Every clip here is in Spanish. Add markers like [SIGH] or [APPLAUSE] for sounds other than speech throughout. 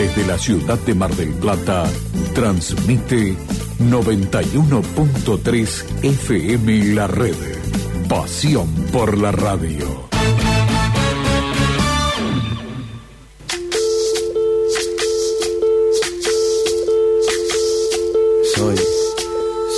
Desde la ciudad de Mar del Plata, transmite 91.3 FM La Red. Pasión por la radio. Soy,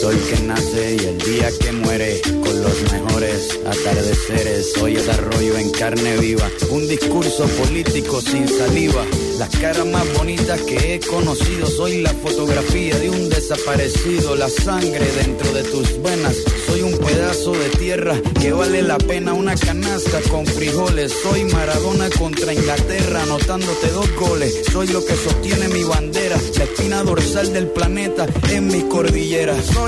Sol que nace y el día que muere, con los mejores atardeceres. Soy el arroyo en carne viva, un discurso político sin saliva. Las caras más bonitas que he conocido, soy la fotografía de un desaparecido, la sangre dentro de tus venas. Soy un pedazo de tierra que vale la pena una canasta con frijoles. Soy Maradona contra Inglaterra, anotándote dos goles. Soy lo que sostiene mi bandera, la espina dorsal del planeta en mi cordillera. Soy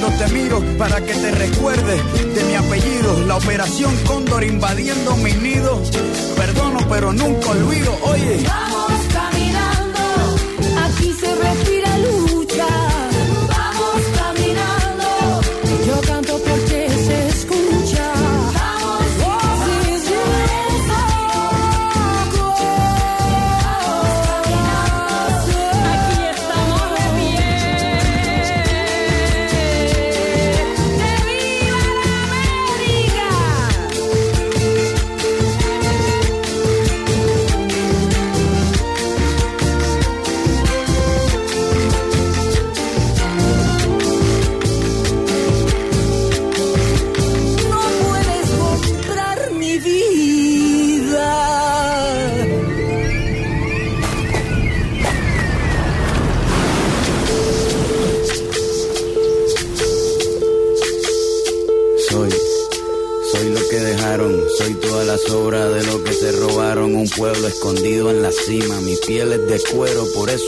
cuando te miro para que te recuerdes de mi apellido. La operación Cóndor invadiendo mi nido. Perdono, pero nunca olvido. Oye.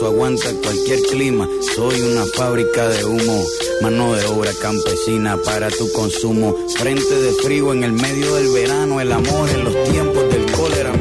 Aguanta cualquier clima. Soy una fábrica de humo, mano de obra campesina para tu consumo. Frente de frío en el medio del verano, el amor en los tiempos del cólera,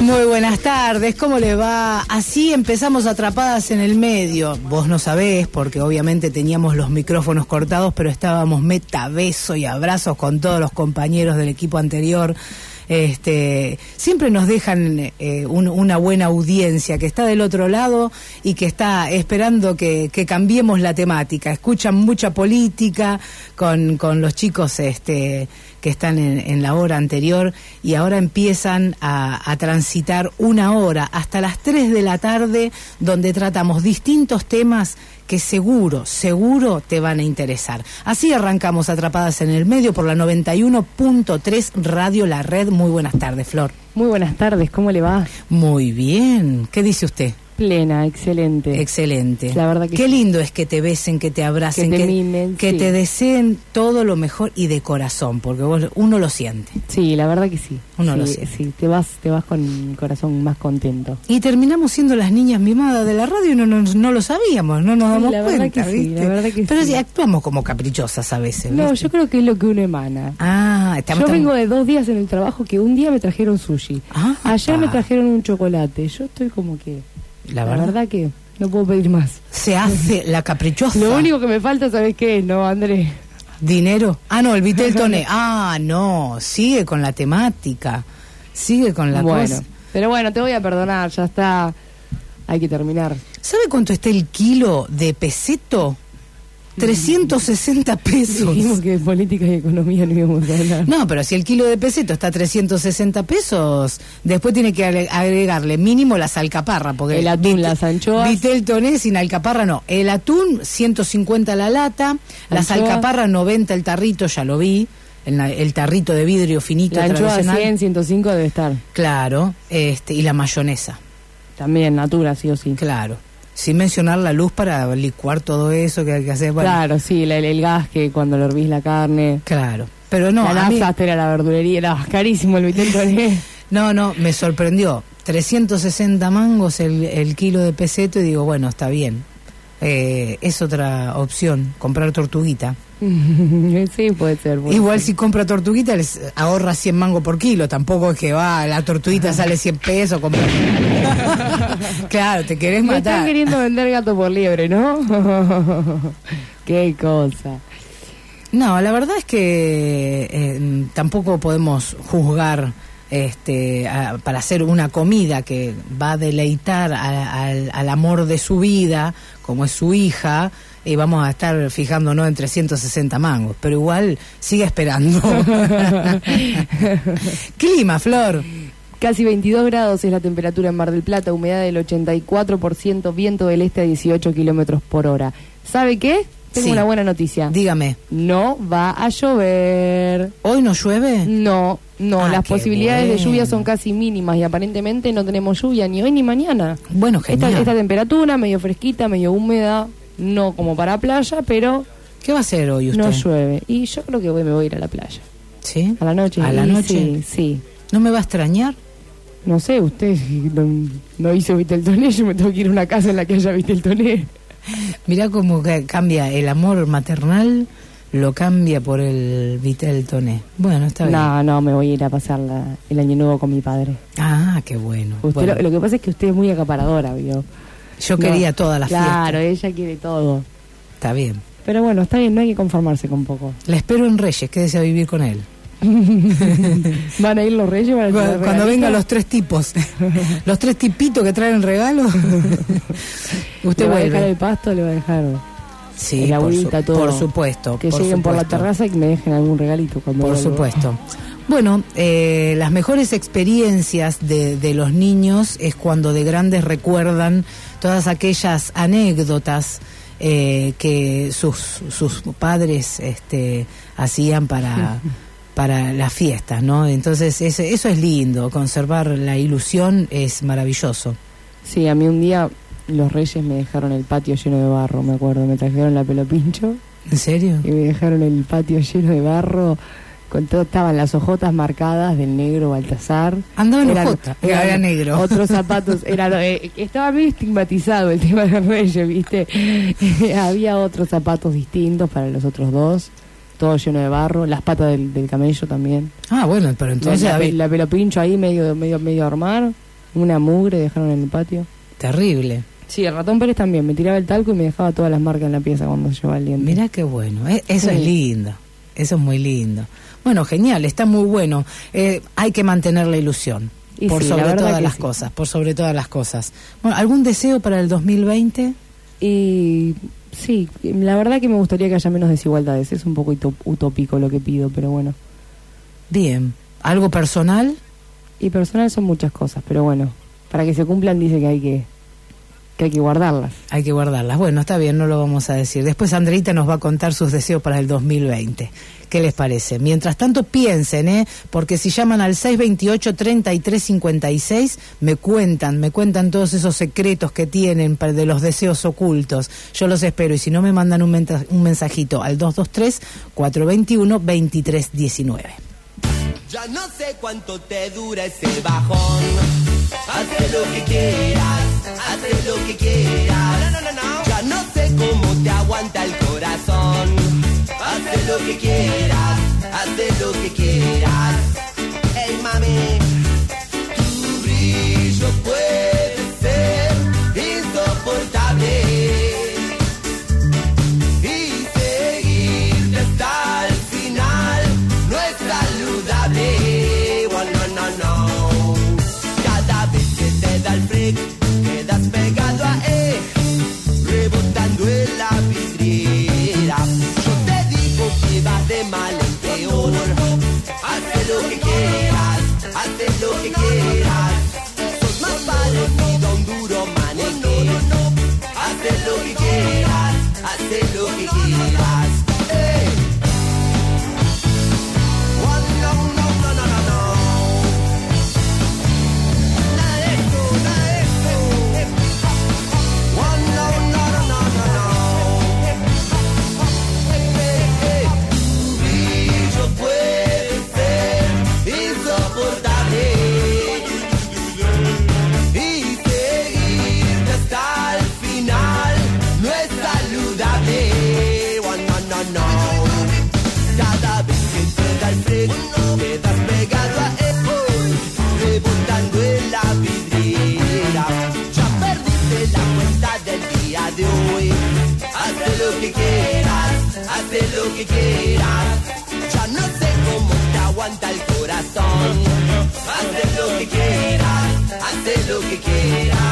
Muy buenas tardes, ¿cómo le va? Así empezamos atrapadas en el medio. Vos no sabés, porque obviamente teníamos los micrófonos cortados, pero estábamos meta, beso y abrazos con todos los compañeros del equipo anterior. Este, siempre nos dejan eh, un- una buena audiencia que está del otro lado y que está esperando que, cambiemos la temática. Escuchan mucha política con, con los chicos este, que están en, en la hora anterior y ahora empiezan a, a transitar una hora hasta las 3 de la tarde donde tratamos distintos temas que seguro, seguro te van a interesar. Así arrancamos Atrapadas en el Medio por la 91.3 Radio La Red. Muy buenas tardes, Flor. Muy buenas tardes, ¿cómo le va? Muy bien. ¿Qué dice usted? Plena, excelente. Excelente. La verdad que Qué sí. lindo es que te besen, que te abracen, Que te mimen, que sí. te deseen todo lo mejor y de corazón, porque vos- uno lo siente. sí, la verdad que sí. Uno sí, lo siente. Sí, te vas, te vas con el corazón más contento. Y terminamos siendo las niñas mimadas de la radio y no, no, no lo sabíamos, no nos damos la cuenta, que sí, ¿viste? la verdad que Pero sí. actuamos como caprichosas a veces. No, ¿viste? yo creo que es lo que uno emana. Ah, estamos Yo tan- vengo de dos días en el trabajo que un día me trajeron sushi. Ah, Ayer me ah. trajeron un chocolate. Yo estoy como que... La La verdad. verdad, que no puedo pedir más. Se hace la caprichosa. Lo único que me falta, ¿sabes qué no, Andrés? ¿Dinero? Ah, no, el Vitel Toné. [LAUGHS] Ah, no, sigue con la temática. Sigue con la bueno, cosa. pero bueno, te voy a perdonar, ya está. Hay que terminar. ¿Sabe cuánto está el kilo de peseto? 360 pesos. Dijimos que de política y economía no íbamos a hablar. No, pero si el kilo de peseto está a 360 pesos, después tiene que agre- agregarle mínimo las alcaparra, porque El atún, las anchoas. Vitel toné sin alcaparra no. El atún 150 la lata, las Anchoa. alcaparras 90 el tarrito, ya lo vi, el, tarrito de vidrio finito La anchoa tradicional. 100, 105 debe estar. Claro, este y la mayonesa, También, natura, sí o sí. claro. Sin mencionar la luz para licuar todo eso que hay que hacer. bueno, Claro, sí, la- el, el gas que cuando lo hervís la carne. Claro. Pero no, la mí- nafta, era la verdulería, era [LAUGHS] carísimo el vitel toné. No, no, me sorprendió. 360 mangos el, el kilo de peseto y digo, bueno, está bien. Eh, es otra opción, comprar tortuguita. [LAUGHS] sí, puede ser. puede Igual ser. si compra tortuguita les ahorra 100 mangos por kilo, tampoco es que va, la tortuguita sale 100 pesos. compra- [LAUGHS] claro, te querés Me están matar. queriendo vender gato por liebre, ¿no? [LAUGHS] Qué cosa. No, la verdad es que eh, tampoco podemos juzgar este, a- para hacer una comida que va a deleitar a- al amor de su vida, como es su hija, y vamos a estar fijándonos en 360 mangos, pero igual sigue esperando. [LAUGHS] Clima, Flor. Casi 22 grados es la temperatura en Mar del Plata, humedad del 84%, viento del este a 18 kilómetros por hora. ¿Sabe qué? Tengo Sí. una buena noticia. Dígame, No va a llover. ¿hoy no llueve? No, no, Ah, las posibilidades de lluvia son casi mínimas y aparentemente no tenemos lluvia ni hoy ni mañana. Bueno, Esta, genial. esta temperatura, medio fresquita, medio húmeda, no como para playa, pero ¿Qué va a hacer hoy usted? no llueve. Y yo creo que hoy me voy a ir a la playa. ¿Sí? A la noche. ¿A la Y noche? Sí, sí. ¿No me va a extrañar? No sé, usted no, no hizo Viteltoné, yo me tengo que ir a una casa en la que haya Viteltoné. Mirá cómo ca- cambia el amor maternal, lo cambia por el Vitel Toné. Bueno, está bien. No, no, me voy a ir a pasar la- el año nuevo con mi padre. Ah, qué bueno. Usted Bueno, lo, lo que pasa es que usted es muy acaparadora, ¿vio? Yo No, quería toda la Claro, fiesta. ella quiere todo. Está bien. Pero bueno, está bien, no hay que conformarse con poco. La espero en Reyes, quédese a vivir con él. [LAUGHS] ¿Van a ir los reyes? ¿Van a Cuando, cuando vengan los tres tipos, [LAUGHS] los tres tipitos que traen regalos, [LAUGHS] usted ¿Le va a dejar el pasto le va a dejar? Sí, el por, su- todo. por supuesto. Que por lleguen por la terraza y que me dejen algún regalito cuando Por supuesto. Bueno, eh, las mejores experiencias de, de los niños es cuando de grandes recuerdan todas aquellas anécdotas eh, que sus, sus padres este, hacían para, [LAUGHS] para las fiestas, ¿no? Entonces eso, eso es lindo, conservar la ilusión es maravilloso. Sí, a mí un día los reyes me dejaron el patio lleno de barro, me acuerdo. Me trajeron la pelo pincho ¿En serio? y me dejaron el patio lleno de barro. Con todo, estaban las ojotas marcadas del negro Baltasar. Andaba en ojota, era negro. Otros zapatos, era, eh, estaba medio estigmatizado el tema de reyes, ¿viste? [LAUGHS] Había otros zapatos distintos para los otros dos, todo lleno de barro, las patas del, del camello también. Ah, bueno, pero entonces la, había- la pelo pincho ahí medio, medio, medio armar, una mugre dejaron en el patio. terrible. Sí, el ratón Pérez también, me tiraba el talco y me dejaba todas las marcas en la pieza cuando llevaba el diente. Mira qué bueno, eh, eso Sí. es lindo, eso es muy lindo. Bueno, genial, está muy bueno. Eh, hay que mantener la ilusión, Y por sí, sobre todas las sí. cosas, por sobre todas las cosas. Bueno, ¿algún deseo para el 2020? Y sí, la verdad que me gustaría que haya menos desigualdades, es un poco utópico lo que pido, pero bueno. Bien. ¿Algo personal? Y personal son muchas cosas, pero bueno, para que se cumplan dice que hay que, que hay que guardarlas. Hay que guardarlas. Bueno, está bien, no lo vamos a decir. Después Andreita nos va a contar sus deseos para el 2020. ¿Qué les parece? Mientras tanto, piensen, ¿eh? Porque si llaman al 628-3356, me cuentan, me cuentan todos esos secretos que tienen de los deseos ocultos. Yo los espero. Y si no, me mandan un, un mensajito al 223-421-2319. Ya no sé cuánto te dura ese bajón. Haz lo que quieras, haz lo que quieras. No, no, no, no. Ya no sé cómo te aguanta el corazón. Haz lo que quieras, haz lo que quieras. Ey, mami, que quieras. Ya no sé cómo te aguanta el corazón. Haz lo que quieras, haz lo que quieras.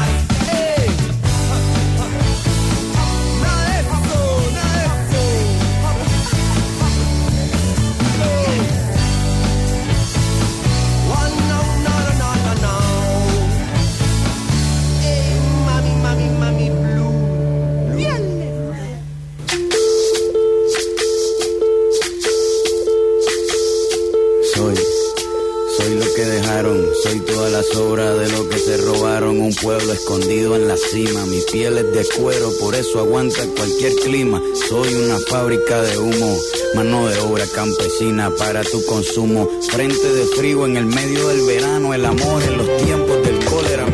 Pueblo escondido en la cima, mi piel es de cuero, por eso aguanta cualquier clima. Soy una fábrica de humo, mano de obra campesina para tu consumo. Frente de frío en el medio del verano, el amor en los tiempos del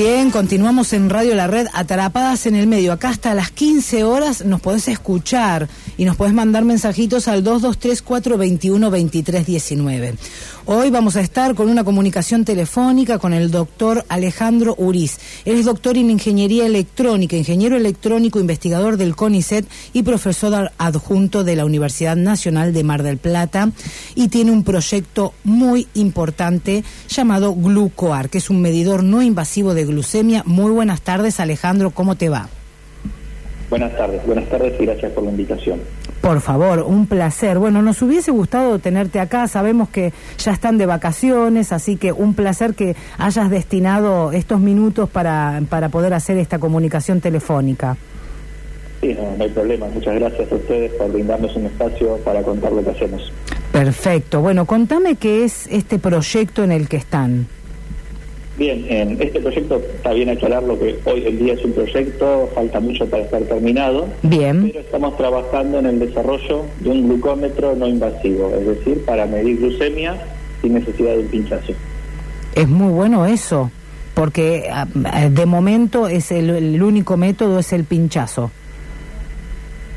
bien, continuamos en Radio La Red, atrapadas en el medio. Acá hasta las 15 horas nos podés escuchar y nos podés mandar mensajitos al 223-421-2319. Hoy vamos a estar con una comunicación telefónica con el doctor Alejandro Uriz. Él es doctor en Ingeniería Electrónica, ingeniero electrónico, investigador del CONICET y profesor adjunto de la Universidad Nacional de Mar del Plata y tiene un proyecto muy importante llamado Glucoar, que es un medidor no invasivo de glucemia. Muy buenas tardes, Alejandro, ¿cómo te va? Buenas tardes, buenas tardes y gracias por la invitación. Por favor, un placer. Bueno, nos hubiese gustado tenerte acá. Sabemos que ya están de vacaciones, así que un placer que hayas destinado estos minutos para, para poder hacer esta comunicación telefónica. Sí, no, no hay problema. Muchas gracias a ustedes por brindarnos un espacio para contar lo que hacemos. Perfecto. Bueno, contame qué es este proyecto en el que están. Bien, en este proyecto está bien aclarar lo que hoy en día es un proyecto, falta mucho para estar terminado, Bien, pero estamos trabajando en el desarrollo de un glucómetro no invasivo, es decir, para medir glucemia sin necesidad de un pinchazo. es muy bueno eso, porque ah, de momento es el, el único método es el pinchazo.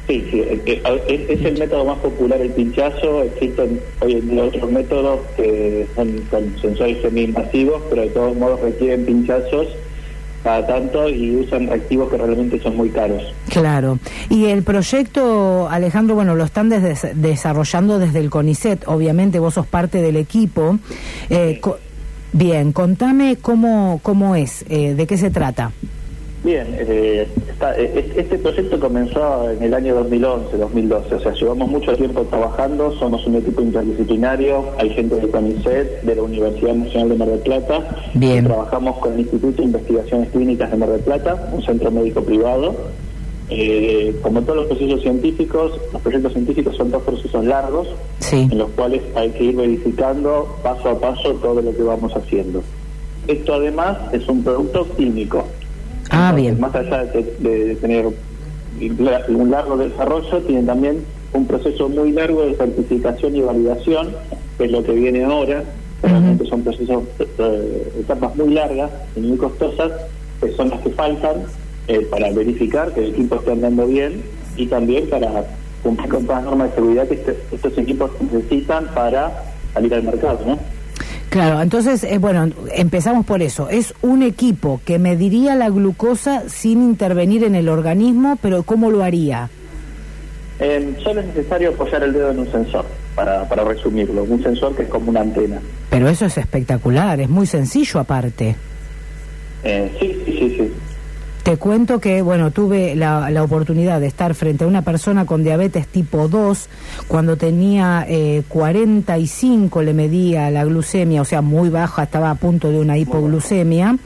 Sí, sí, es, el método más popular el pinchazo. Existen hoy en día otros métodos que son con sensores semi-invasivos, pero de todos modos requieren pinchazos cada tanto y usan reactivos que realmente son muy caros. Claro. Y el proyecto, Alejandro, bueno, lo están des- desarrollando desde el CONICET. Obviamente vos sos parte del equipo. Eh, co- bien, contame cómo, cómo es, eh, de qué se trata. Bien, eh, está- eh, este proyecto comenzó en el año 2011, 2012, o sea, llevamos mucho tiempo trabajando, somos un equipo interdisciplinario, hay gente del CONICET, de la Universidad Nacional de Mar del Plata, Bien. trabajamos con el Instituto de Investigaciones Clínicas de Mar del Plata, un centro médico privado. Eh, como todos los procesos científicos, los proyectos científicos son dos procesos largos, Sí. en los cuales hay que ir verificando paso a paso todo lo que vamos haciendo. Esto además es un producto químico. Ah, Entonces, bien. Más allá de, de tener un largo desarrollo, tiene también un proceso muy largo de certificación y validación, que es lo que viene ahora. Realmente son procesos, eh, etapas muy largas y muy costosas, que son las que faltan eh, para verificar que el equipo esté andando bien y también para cumplir con todas las normas de seguridad que este- estos equipos necesitan para salir al mercado, ¿no? Claro, entonces, eh, bueno, empezamos por eso. Es un equipo que mediría la glucosa sin intervenir en el organismo, pero ¿cómo lo haría? Eh, solo es necesario apoyar el dedo en un sensor, para, para resumirlo, un sensor que es como una antena. Pero eso es espectacular, es muy sencillo aparte. Eh, sí, sí, sí, sí. Te cuento que, bueno, tuve la, la oportunidad de estar frente a una persona con diabetes tipo 2, cuando tenía eh, 45 le medía la glucemia, o sea, muy baja, estaba a punto de una hipoglucemia,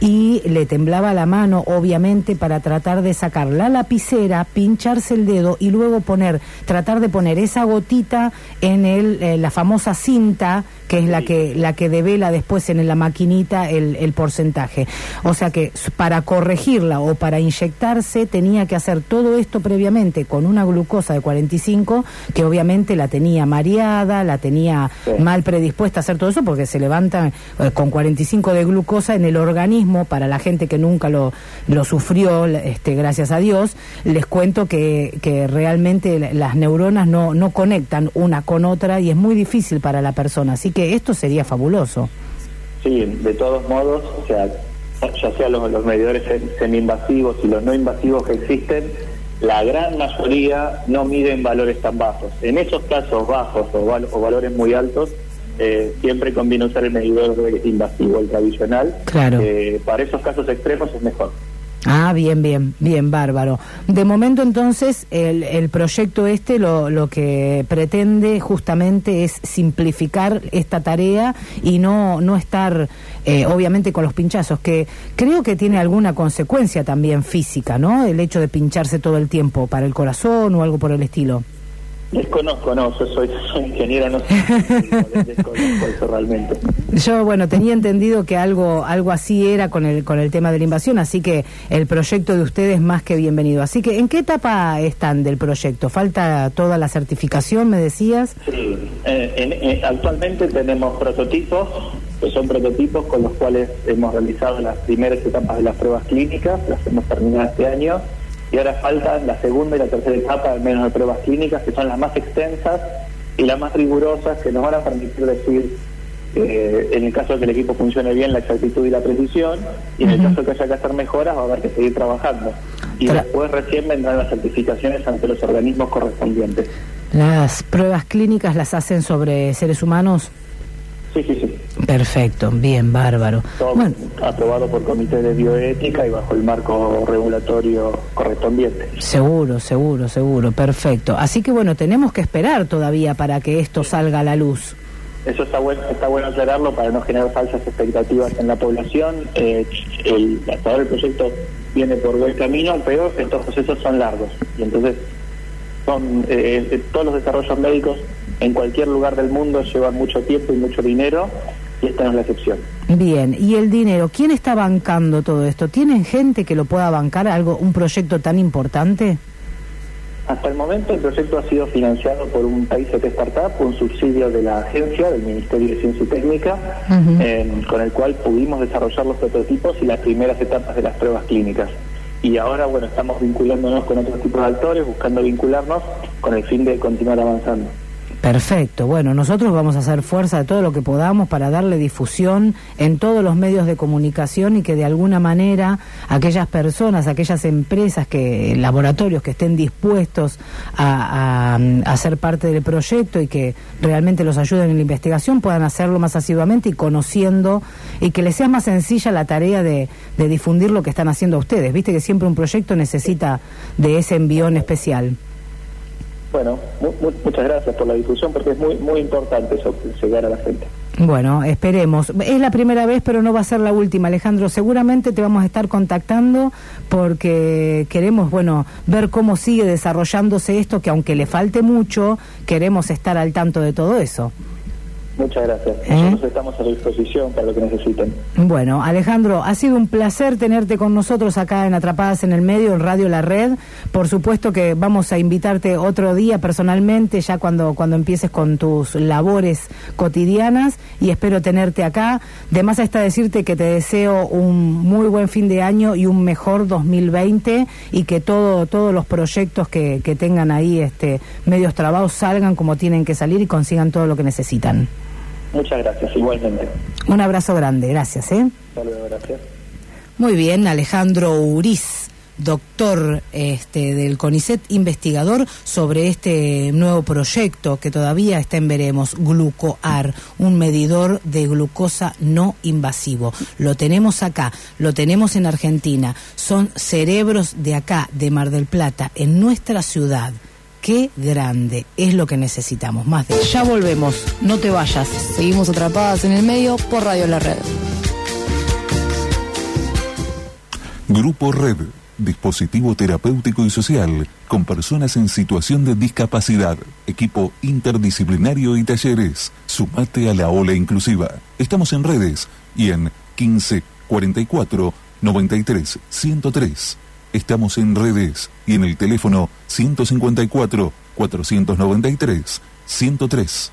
y le temblaba la mano, obviamente, para tratar de sacar la lapicera, pincharse el dedo y luego poner, tratar de poner esa gotita en el, eh, la famosa cinta, que es la que, la que devela después en la maquinita el, el porcentaje. O sea que para corregirla o para inyectarse tenía que hacer todo esto previamente con una glucosa de 45 que obviamente la tenía mareada, la tenía Sí. mal predispuesta a hacer todo eso porque se levanta eh, con 45 de glucosa en el organismo para la gente que nunca lo, lo sufrió, este, gracias a Dios, les cuento que, que realmente la- las neuronas no, no conectan una con otra y es muy difícil para la persona. Así que esto sería fabuloso. Sí, de todos modos, o sea, ya sea los, los medidores se- semi-invasivos y los no invasivos que existen, la gran mayoría no miden valores tan bajos. En esos casos bajos o, val- o valores muy altos, eh, siempre conviene usar el medidor invasivo, el tradicional. Claro. Eh, para esos casos extremos es mejor. Ah, bien, bien, bien, bárbaro. De momento entonces el, el proyecto este lo, lo que pretende justamente es simplificar esta tarea y no, no estar eh, obviamente con los pinchazos, que creo que tiene alguna consecuencia también física, ¿no? El hecho de pincharse todo el tiempo para el corazón o algo por el estilo. Desconozco, no, yo soy, [LAUGHS] soy ingeniero, no sé. [LAUGHS] Desconozco eso realmente. Yo, bueno, tenía entendido que algo, algo así era con el, con el tema de la invasión, así que el proyecto de ustedes es más que bienvenido. Así que, ¿en qué etapa están del proyecto? ¿Falta toda la certificación, me decías? Sí, eh, en- eh, actualmente tenemos prototipos, que son prototipos con los cuales hemos realizado las primeras etapas de las pruebas clínicas, las hemos terminado este año, y ahora faltan la segunda y la tercera etapa, al menos de pruebas clínicas, que son las más extensas y las más rigurosas, que nos van a permitir decir, eh, en el caso de que el equipo funcione bien, la exactitud y la precisión, y en el caso de que haya que hacer mejoras, va a haber que seguir trabajando. Y Tra- después recién vendrán las certificaciones ante los organismos correspondientes. ¿Las pruebas clínicas las hacen sobre seres humanos? Sí, sí, sí. Perfecto, bien, bárbaro. Todo Bueno, aprobado por comité de bioética y bajo el marco regulatorio correspondiente. seguro, seguro, seguro, perfecto. Así que bueno, tenemos que esperar todavía para que esto salga a la luz. Eso está bueno, está bueno aclararlo para no generar falsas expectativas en la población. Eh, el, hasta ahora el proyecto viene por buen camino, pero estos procesos son largos. Y entonces son eh, eh, todos los desarrollos médicos en cualquier lugar del mundo llevan mucho tiempo y mucho dinero y esta no es la excepción. Bien, y el dinero, ¿quién está bancando todo esto? ¿Tienen gente que lo pueda bancar algo, un proyecto tan importante? Hasta el momento el proyecto ha sido financiado por un país de startup, un subsidio de la agencia, del Ministerio de Ciencia y Técnica, eh, con el cual pudimos desarrollar los prototipos y las primeras etapas de las pruebas clínicas. Y ahora, bueno, estamos vinculándonos con otros tipos de actores, buscando vincularnos con el fin de continuar avanzando. Perfecto. Bueno, nosotros vamos a hacer fuerza de todo lo que podamos para darle difusión en todos los medios de comunicación y que de alguna manera aquellas personas, aquellas empresas, que laboratorios que estén dispuestos a, a- ser parte del proyecto y que realmente los ayuden en la investigación puedan hacerlo más asiduamente y conociendo y que les sea más sencilla la tarea de, de difundir lo que están haciendo ustedes. Viste que siempre un proyecto necesita de ese envión especial. Bueno, mu- mu- muchas gracias por la difusión porque es muy, muy importante eso, llegar a la gente. Bueno, esperemos. Es la primera vez, pero no va a ser la última, Alejandro. Seguramente te vamos a estar contactando porque queremos, bueno, ver cómo sigue desarrollándose esto, que aunque le falte mucho, queremos estar al tanto de todo eso. Muchas gracias. ¿Eh? Nosotros estamos a su disposición para lo que necesiten. Bueno, Alejandro, ha sido un placer tenerte con nosotros acá en Atrapadas en el Medio, en Radio La Red. Por supuesto que vamos a invitarte otro día personalmente, ya cuando, cuando empieces con tus labores cotidianas, y espero tenerte acá. De más está decirte que te deseo un muy buen fin de año y un mejor 2020 y que todo, todos los proyectos que, que tengan ahí este, medios trabados salgan como tienen que salir y consigan todo lo que necesitan. Muchas gracias, igualmente. Un abrazo grande, gracias. ¿eh? Luego, gracias. Muy bien, Alejandro Uriz, doctor este, del CONICET, investigador sobre este nuevo proyecto que todavía está en veremos, Glucoar, un medidor de glucosa no invasivo. Lo tenemos acá, lo tenemos en Argentina, son cerebros de acá, de Mar del Plata, en nuestra ciudad. Qué grande es lo que necesitamos, más de... Ya volvemos, no te vayas. Seguimos atrapadas en el medio por Radio La Red. Grupo Red, dispositivo terapéutico y social con personas en situación de discapacidad, equipo interdisciplinario y talleres. Sumate a la ola inclusiva. Estamos en redes y en 15 44 93 103. Estamos en redes y en el teléfono 154 493 103.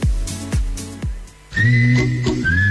Con, con, con.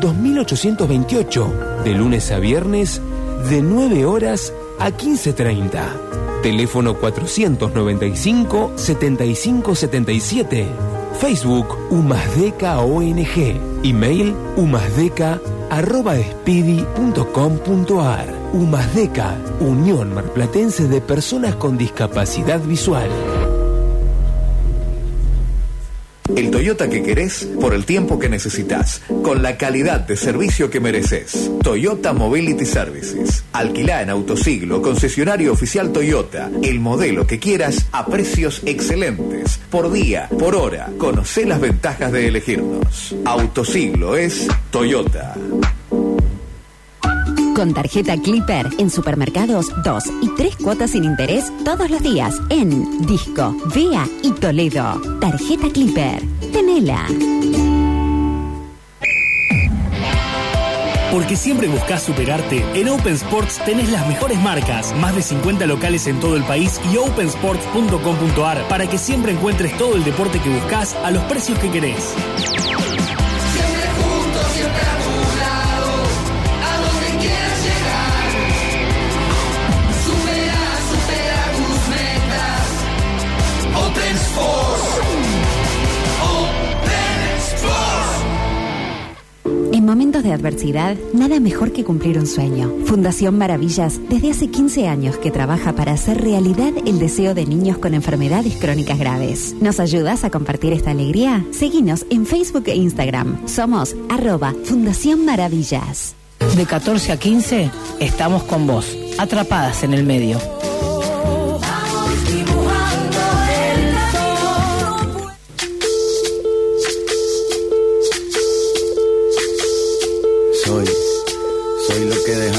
2828, de lunes a viernes, de 9 horas a 15.30. Teléfono 495-7577. Facebook Umasdeca ONG. Email umasdeca arroba espidi.com.ar. Umasdeca, Unión Marplatense de Personas con Discapacidad Visual. El Toyota que querés por el tiempo que necesitas, con la calidad de servicio que mereces. Toyota Mobility Services. Alquilá en Autosiglo, concesionario oficial Toyota, el modelo que quieras a precios excelentes, por día, por hora. Conocé las ventajas de elegirnos. Autosiglo es Toyota. Con tarjeta Clipper en supermercados 2 y 3 cuotas sin interés todos los días en Disco, Vea y Toledo. Tarjeta Clipper. Tenela. Porque siempre buscas superarte, en Open Sports tenés las mejores marcas, más de 50 locales en todo el país y opensports.com.ar para que siempre encuentres todo el deporte que buscas a los precios que querés. Momentos de adversidad, nada mejor que cumplir un sueño. Fundación Maravillas, desde hace 15 años que trabaja para hacer realidad el deseo de niños con enfermedades crónicas graves. ¿Nos ayudas a compartir esta alegría? Seguinos en Facebook e Instagram. Somos arroba Fundación Maravillas. De 14 a 15 estamos con vos, atrapadas en el medio.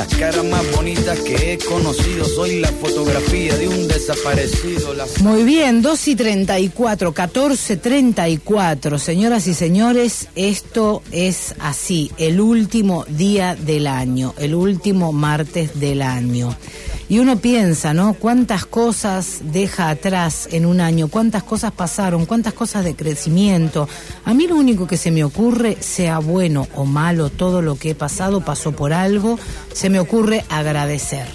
Las caras más bonitas que he conocido, soy la fotografía de un desaparecido. La Muy bien, 2 y 34, 14, 34. Señoras y señores, esto es así, el último día del año, el último martes del año. Y uno piensa, ¿no? Cuántas cosas deja atrás en un año, cuántas cosas pasaron, cuántas cosas de crecimiento. A mí lo único que se me ocurre, sea bueno o malo, todo lo que he pasado pasó por algo, se me ocurre agradecer.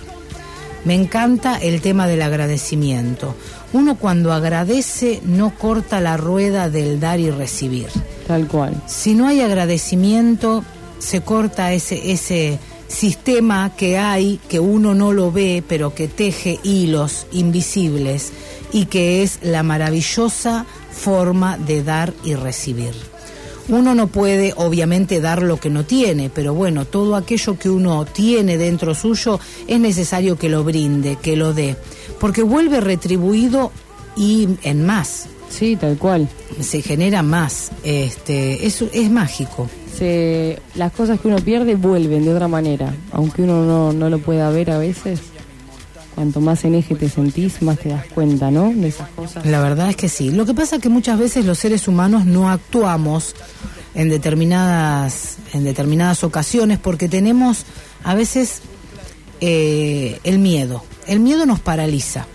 Me encanta el tema del agradecimiento. Uno cuando agradece no corta la rueda del dar y recibir. Tal cual. Si no hay agradecimiento, se corta ese, ese sistema que hay, que uno no lo ve, pero que teje hilos invisibles y que es la maravillosa forma de dar y recibir. Uno no puede, obviamente, dar lo que no tiene, pero bueno, todo aquello que uno tiene dentro suyo es necesario que lo brinde, que lo dé, porque vuelve retribuido y en más. Sí, tal cual. Se genera más. Este, es, es mágico. Se, las cosas que uno pierde vuelven de otra manera, aunque uno no, no lo pueda ver a veces. Cuanto más en eje te sentís, más te das cuenta, ¿no? De esas cosas. La verdad es que sí. Lo que pasa es que muchas veces los seres humanos no actuamos en determinadas, en determinadas ocasiones porque tenemos a veces eh, el miedo. El miedo nos paraliza.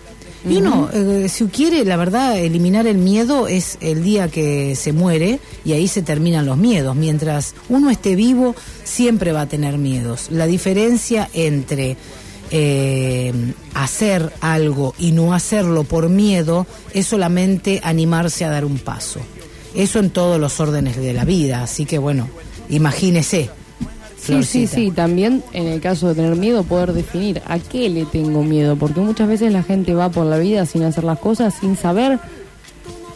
Y uno, eh, si quiere, la verdad, eliminar el miedo es el día que se muere y ahí se terminan los miedos. Mientras uno esté vivo, siempre va a tener miedos. La diferencia entre eh, hacer algo y no hacerlo por miedo es solamente animarse a dar un paso. Eso en todos los órdenes de la vida, así que bueno, imagínese. Sí, sí, sí. También en el caso de tener miedo, poder definir a qué le tengo miedo. Porque muchas veces la gente va por la vida sin hacer las cosas, sin saber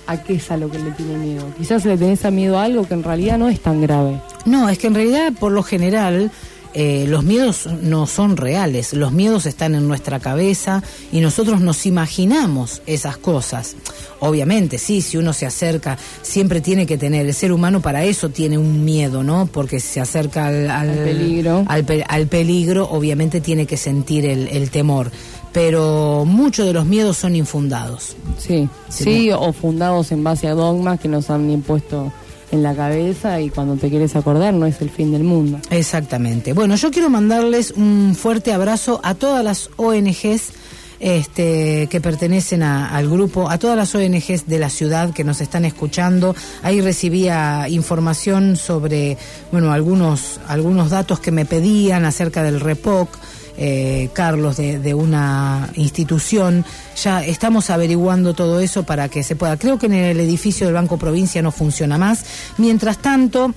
a qué es a lo que le tiene miedo. Quizás le tenés a miedo a algo que en realidad no es tan grave. No, es que en realidad, por lo general, eh, los miedos no son reales. Los miedos están en nuestra cabeza y nosotros nos imaginamos esas cosas. Obviamente, sí, si uno se acerca, siempre tiene que tener, el ser humano para eso tiene un miedo, ¿no? Porque se acerca al, al- Al peligro. al al peligro, obviamente tiene que sentir el, el temor. Pero muchos de los miedos son infundados. Sí, sí, o fundados en base a dogmas que nos han impuesto en la cabeza y cuando te quieres acordar no es el fin del mundo. Exactamente. Bueno, yo quiero mandarles un fuerte abrazo a todas las ONGs este, que pertenecen a- al grupo, a todas las ONGs de la ciudad que nos están escuchando. Ahí recibía información sobre, bueno, algunos, algunos datos que me pedían acerca del REPOC. Eh, Carlos de, de una institución. Ya estamos averiguando todo eso para que se pueda. Creo que en el edificio del Banco Provincia no funciona más. Mientras tanto,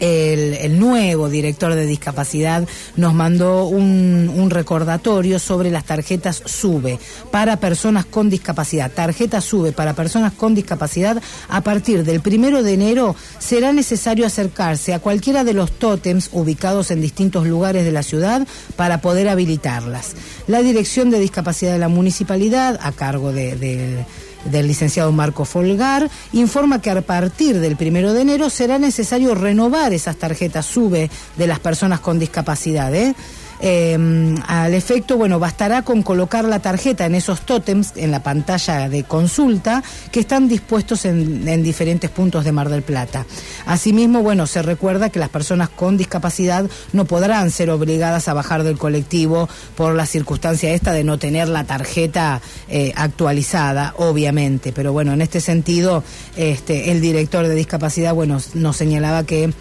el, el nuevo director de discapacidad nos mandó un, un recordatorio sobre las tarjetas SUBE para personas con discapacidad. Tarjeta SUBE para personas con discapacidad. A partir del primero de enero será necesario acercarse a cualquiera de los tótems ubicados en distintos lugares de la ciudad para poder habilitarlas. La Dirección de Discapacidad de la Municipalidad, a cargo de- de del licenciado Marco Folgar, informa que a partir del primero de enero será necesario renovar esas tarjetas SUBE de las personas con discapacidad. ¿eh? Eh, al efecto, bueno, bastará con colocar la tarjeta en esos tótems, en la pantalla de consulta, que están dispuestos en, en diferentes puntos de Mar del Plata. Asimismo, bueno, se recuerda que las personas con discapacidad no podrán ser obligadas a bajar del colectivo por la circunstancia esta de no tener la tarjeta eh, actualizada, obviamente. Pero bueno, en este sentido, este, el director de discapacidad, bueno, nos señalaba que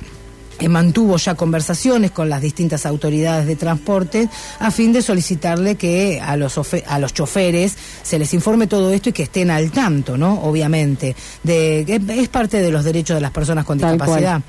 eh, mantuvo ya conversaciones con las distintas autoridades de transporte a fin de solicitarle que a los a los choferes se les informe todo esto y que estén al tanto, ¿no? Obviamente, de que es parte de los derechos de las personas con discapacidad.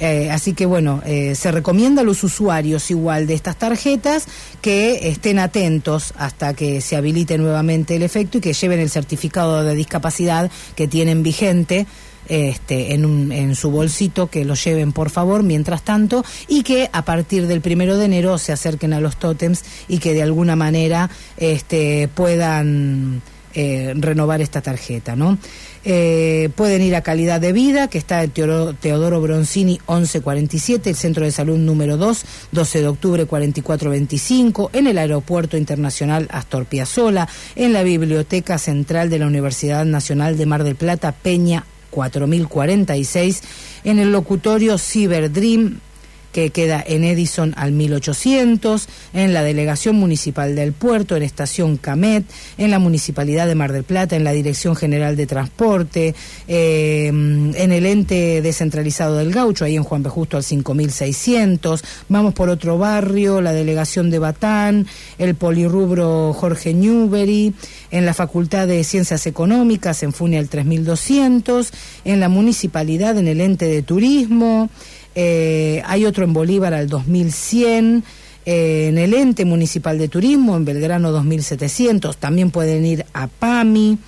Eh, así que bueno, eh, se recomienda a los usuarios igual de estas tarjetas que estén atentos hasta que se habilite nuevamente el efecto y que lleven el certificado de discapacidad que tienen vigente este, en, su bolsito, que lo lleven por favor mientras tanto y que a partir del primero de enero se acerquen a los tótems y que de alguna manera este, puedan eh, renovar esta tarjeta, ¿no? Eh, pueden ir a Calidad de Vida, que está en Teoro- Teodoro Bronzini 1147, el Centro de Salud número 2, 12 de octubre 4425, en el Aeropuerto Internacional Astor Piazzolla, en la Biblioteca Central de la Universidad Nacional de Mar del Plata, Peña 4046, en el locutorio Cyberdream que queda en Edison al 1800, en la Delegación Municipal del Puerto, en Estación Camet, en la Municipalidad de Mar del Plata, en la Dirección General de Transporte, eh, en el ente descentralizado del Gaucho, ahí en Juan B. Justo al 5600, vamos por otro barrio, la Delegación de Batán, el Polirrubro Jorge Newbery, en la Facultad de Ciencias Económicas, en Funia al 3200, en la Municipalidad, en el ente de Turismo, eh, hay otro en Bolívar al 2100, eh, en el ente municipal de turismo, en Belgrano 2700, también pueden ir a PAMI,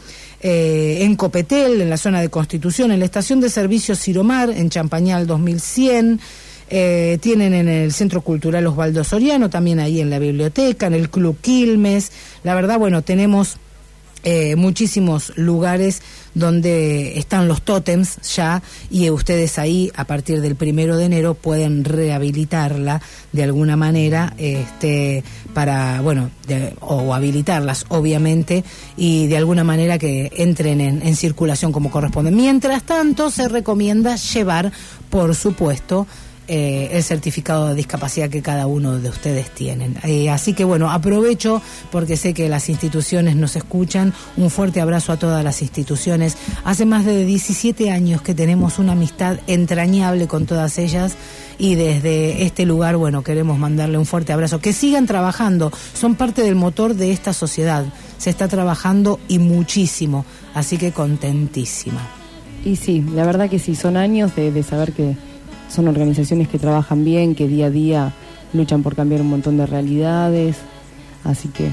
eh, en Copetel, en la zona de Constitución, en la estación de servicios Ciromar, en Champañal 2100, eh, tienen en el Centro Cultural Osvaldo Soriano, también ahí en la biblioteca, en el Club Quilmes, la verdad, bueno, tenemos eh, muchísimos lugares donde están los tótems ya y ustedes ahí a partir del primero de enero pueden rehabilitarla de alguna manera este para bueno o habilitarlas obviamente y de alguna manera que entren en, en circulación como corresponde. Mientras tanto se recomienda llevar por supuesto eh, el certificado de discapacidad que cada uno de ustedes tienen. Eh, así que bueno, aprovecho porque sé que las instituciones nos escuchan. Un fuerte abrazo a todas las instituciones. Hace más de 17 años que tenemos una amistad entrañable con todas ellas y desde este lugar, bueno, queremos mandarle un fuerte abrazo. Que sigan trabajando, son parte del motor de esta sociedad. Se está trabajando y muchísimo, así que contentísima. Y sí, la verdad que sí, son años de, de saber que son organizaciones que trabajan bien, que día a día luchan por cambiar un montón de realidades. Así que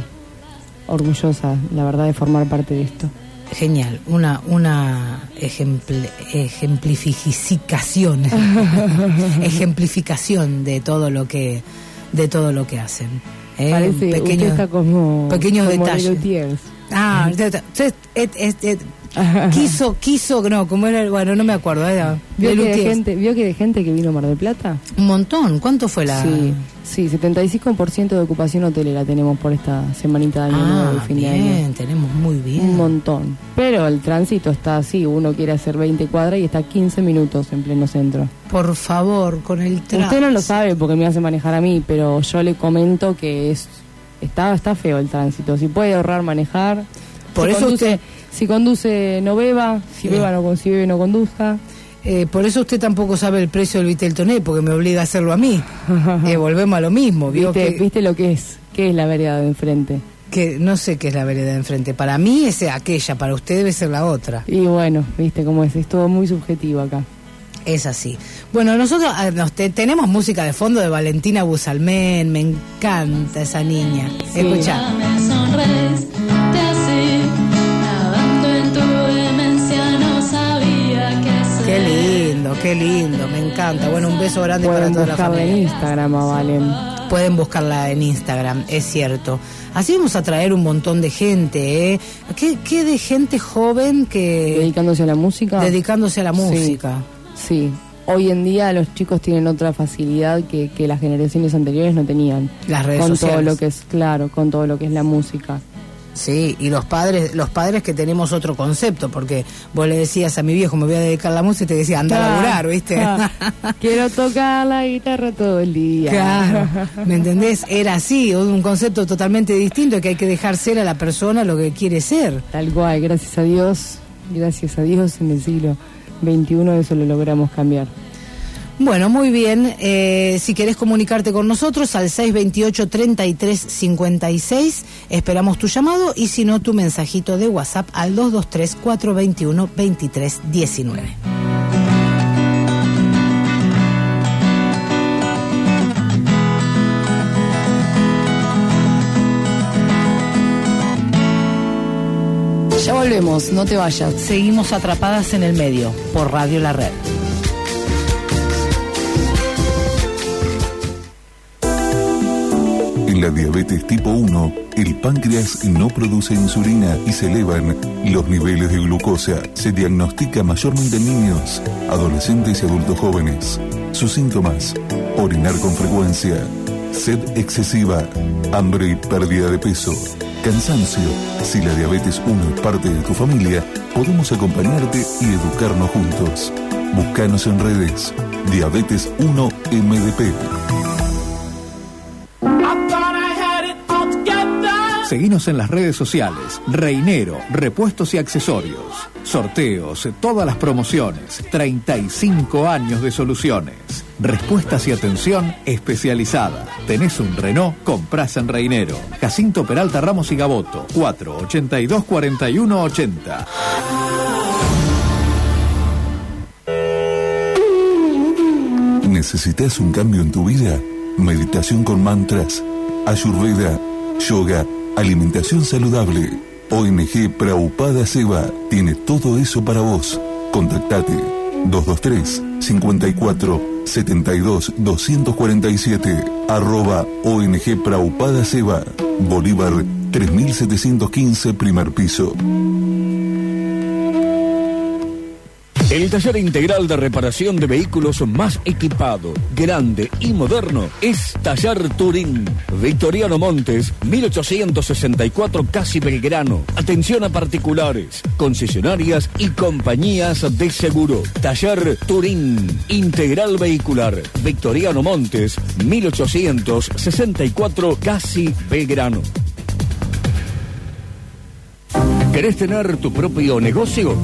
orgullosa, la verdad, de formar parte de esto. Genial, una, una ejempl- ejemplificación, [LAUGHS] ejemplificación de todo lo que, de todo lo que hacen. ¿eh? Parece, Pequeños- usted está como, pequeños como detalles. Ah, [LAUGHS] quiso, quiso, no, como era, bueno, no me acuerdo, era ¿Vio que, de gente, ¿Vio que de gente que vino a Mar del Plata? Un montón, ¿cuánto fue la...? Sí, sí, 75% de ocupación hotelera tenemos por esta semanita de año nuevo Ah, fin de año. bien, tenemos muy bien. Un montón. Pero el tránsito está así, uno quiere hacer 20 cuadras y está 15 minutos en pleno centro. Por favor, con el tránsito. Usted no lo sabe porque me hace manejar a mí, pero yo le comento que es está está feo el tránsito. Si puede ahorrar manejar. Por eso conduce, usted- si conduce no beba, si Sí. beba no si bebe no conduzca. Eh, por eso usted tampoco sabe el precio del Viteltoné, porque me obliga a hacerlo a mí. [LAUGHS] Eh, volvemos a lo mismo, ¿vio? ¿Viste, Que, ¿Viste lo que es? ¿Qué es la vereda de enfrente? que no sé qué es la vereda de enfrente. Para mí es aquella, para usted debe ser la otra. Y bueno, viste cómo es, es todo muy subjetivo acá. Es así. Bueno, nosotros ah, nos te- tenemos música de fondo de Valentina Busalmén, me encanta esa niña. Escucha. Qué lindo, me encanta. Bueno, un beso grande Pueden para toda la buscarla en familia. Instagram, a Valen. Pueden buscarla en Instagram, es cierto. Así vamos a traer un montón de gente, ¿eh? ¿Qué, qué de gente joven que... Dedicándose a la música. Dedicándose a la Sí. música. Sí, hoy en día los chicos tienen otra facilidad que, que las generaciones anteriores no tenían. Las redes con sociales. todo lo que es, claro, con todo lo que es la música. Sí, y los padres, los padres que tenemos otro concepto, porque vos le decías a mi viejo, me voy a dedicar a la música, y te decía, anda a laburar, ¿viste? [LAUGHS] Quiero tocar la guitarra todo el día. Claro, [LAUGHS] ¿me entendés? Era así, un concepto totalmente distinto, que hay que dejar ser a la persona lo que quiere ser. Tal cual, gracias a Dios, gracias a Dios en el siglo XXI eso lo logramos cambiar. Bueno, muy bien. Eh, si querés comunicarte con nosotros al 628-3356, esperamos tu llamado y si no, tu mensajito de WhatsApp al 223-421-2319. Ya volvemos, no te vayas. Seguimos atrapadas en el medio por Radio La Red. La diabetes tipo 1, el páncreas no produce insulina y se elevan los niveles de glucosa. Se diagnostica mayormente en niños, adolescentes y adultos jóvenes. Sus síntomas, orinar con frecuencia, sed excesiva, hambre y pérdida de peso, cansancio. Si la diabetes 1 es parte de tu familia, podemos acompañarte y educarnos juntos. Búscanos en redes. Diabetes 1 MDP. Seguinos en las redes sociales. Reinero, repuestos y accesorios. Sorteos, todas las promociones. 35 años de soluciones. Respuestas y atención especializada. Tenés un Renault, compras en Reinero. Jacinto Peralta Ramos y Gaboto. 482 41 80. ¿Necesitas un cambio en tu vida? Meditación con mantras, ayurveda, yoga, alimentación saludable. ONG Praupada Seva tiene todo eso para vos. Contactate 223 54 72 247 arroba ONG Praupada Seva Bolívar 3715 primer piso. El taller integral de reparación de vehículos más equipado, grande y moderno es Taller Turín. Victoriano Montes, 1864 Casi Belgrano. Atención a particulares, concesionarias y compañías de seguro. Taller Turín. Integral vehicular. Victoriano Montes, 1864 Casi Belgrano. ¿Querés tener tu propio negocio?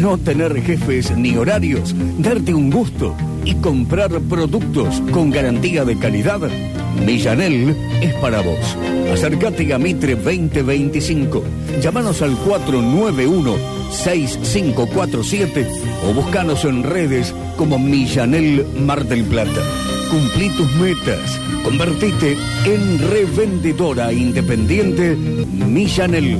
No tener jefes ni horarios, darte un gusto y comprar productos con garantía de calidad. Millanel es para vos. Acércate a Mitre 2025. Llámanos al 491-6547 o buscanos en redes como Millanel Mar del Plata. Cumplí tus metas. Convertite en revendedora independiente Millanel.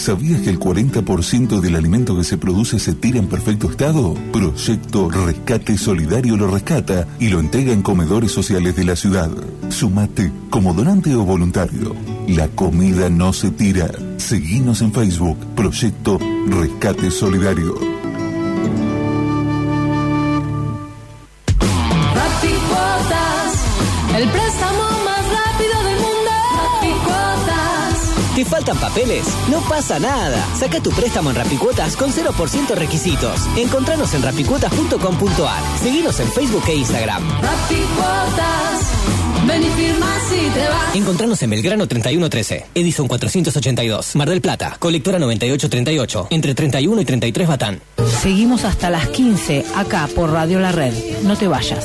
¿Sabías que el 40% del alimento que se produce se tira en perfecto estado? Proyecto Rescate Solidario lo rescata y lo entrega en comedores sociales de la ciudad. Sumate como donante o voluntario. La comida no se tira. Seguinos en Facebook. Proyecto Rescate Solidario. ¿Te faltan papeles? No pasa nada. Saca tu préstamo en Rapicuotas con 0% requisitos. Encontranos en rapicuotas.com.ar. Seguinos en Facebook e Instagram. Rapicuotas. Ven y firma si te vas. Encontranos en Belgrano 3113, Edison 482, Mar del Plata, Colectora 9838, entre 31 y 33 Batán. Seguimos hasta las 15 acá por Radio La Red. No te vayas.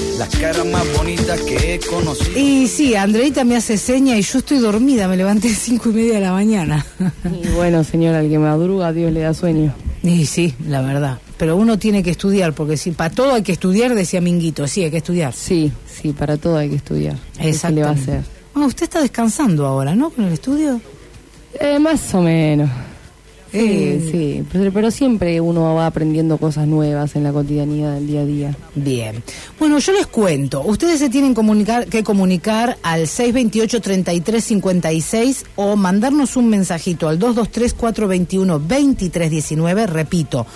Las caras más bonitas que he conocido. Y sí, Andreita me hace seña y yo estoy dormida, me levanté a cinco y media de la mañana. Y bueno, señora, al que madruga, Dios le da sueño. Y sí, la verdad. Pero uno tiene que estudiar, porque si para todo hay que estudiar, decía Minguito, sí, hay que estudiar. Sí, sí, para todo hay que estudiar. ¿Qué se le va a hacer? Ah, usted está descansando ahora, ¿no? Con el estudio. Eh, más o menos. Sí, sí, pero, pero siempre uno va aprendiendo cosas nuevas en la cotidianidad del día a día. Bien. Bueno, yo les cuento. Ustedes se tienen comunicar, que comunicar al 628-3356 o mandarnos un mensajito al 223-421-2319. Repito,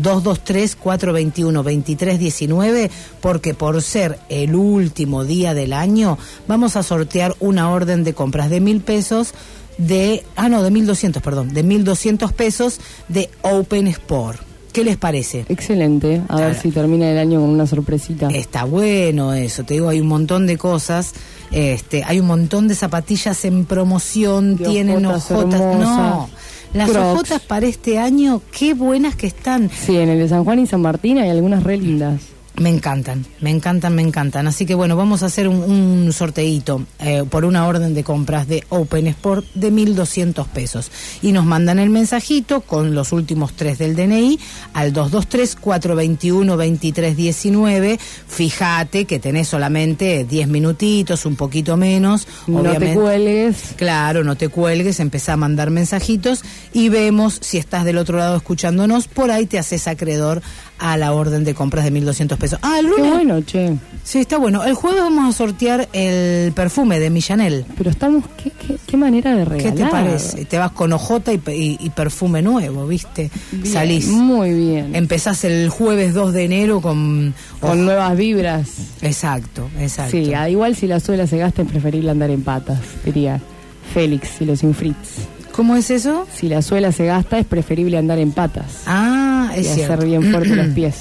223-421-2319, porque por ser el último día del año, vamos a sortear una orden de compras de mil pesos de, ah no, de 1200, perdón, de 1200 pesos de Open Sport. ¿Qué les parece? Excelente. A ver si termina el año con una sorpresita. Está bueno eso, te digo, hay un montón de cosas. Este, hay un montón de zapatillas en promoción, De tienen hojotas hojotas. No, las Crocs. hojotas para este año, qué buenas que están. Sí, en el de San Juan y San Martín hay algunas re lindas. Me encantan, me encantan, me encantan. Así que bueno, vamos a hacer un, un sorteíto eh, por una orden de compras de Open Sport de 1.200 pesos. Y nos mandan el mensajito con los últimos tres del DNI al 223-421-2319. Fíjate que tenés solamente 10 minutitos, un poquito menos. No te cuelgues. Claro, no te cuelgues, empezá a mandar mensajitos y vemos si estás del otro lado escuchándonos. Por ahí te haces acreedor a la orden de compras de 1.200 pesos. Ah, el lunes. Qué bueno, che. Sí, está bueno. El jueves vamos a sortear el perfume de Millanel. Pero estamos, ¿qué, qué, qué manera de regalar? ¿Qué te parece? Te vas con hojota y, y- y perfume nuevo, ¿viste? Bien, Salís. Muy bien. Empezás el jueves 2 de enero con... Con nuevas vibras. Exacto, exacto. Sí, ah, igual si la suela se gasta es preferible andar en patas, diría Félix y los Infritz. ¿Cómo es eso? Si la suela se gasta es preferible andar en patas. Ah, es y cierto. hacer bien fuerte los [CLEARS THROAT] pies.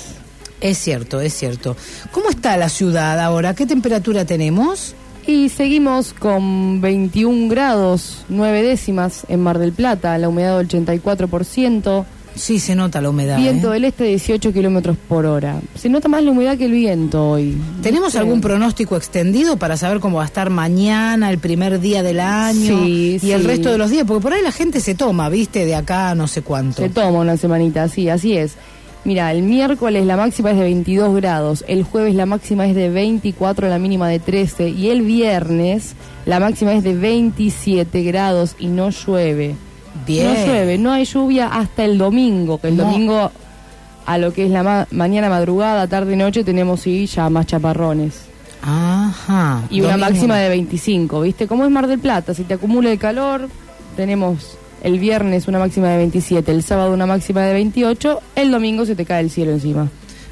Es cierto, es cierto. ¿Cómo está la ciudad ahora? ¿Qué temperatura tenemos? Y seguimos con 21 grados, 9 décimas en Mar del Plata, la humedad del 84%. Sí, se nota la humedad. Viento ¿eh? del este 18 kilómetros por hora. Se nota más la humedad que el viento hoy. ¿Tenemos Sí. algún pronóstico extendido para saber cómo va a estar mañana, el primer día del año Sí, y el resto de los días? Porque por ahí la gente se toma, ¿viste? De acá a no sé cuánto. Se toma una semanita, sí, así es. Mira, el miércoles la máxima es de 22 grados, el jueves la máxima es de 24, la mínima de 13 y el viernes la máxima es de 27 grados y no llueve. Bien. No llueve, no hay lluvia hasta el domingo, que el No. domingo a lo que es la ma- mañana, madrugada, tarde y noche tenemos sí ya más chaparrones. Ajá. Y una Domingo. máxima de 25, ¿viste? Como es Mar del Plata, si te acumula el calor, tenemos el viernes una máxima de 27, el sábado una máxima de 28, el domingo se te cae el cielo encima.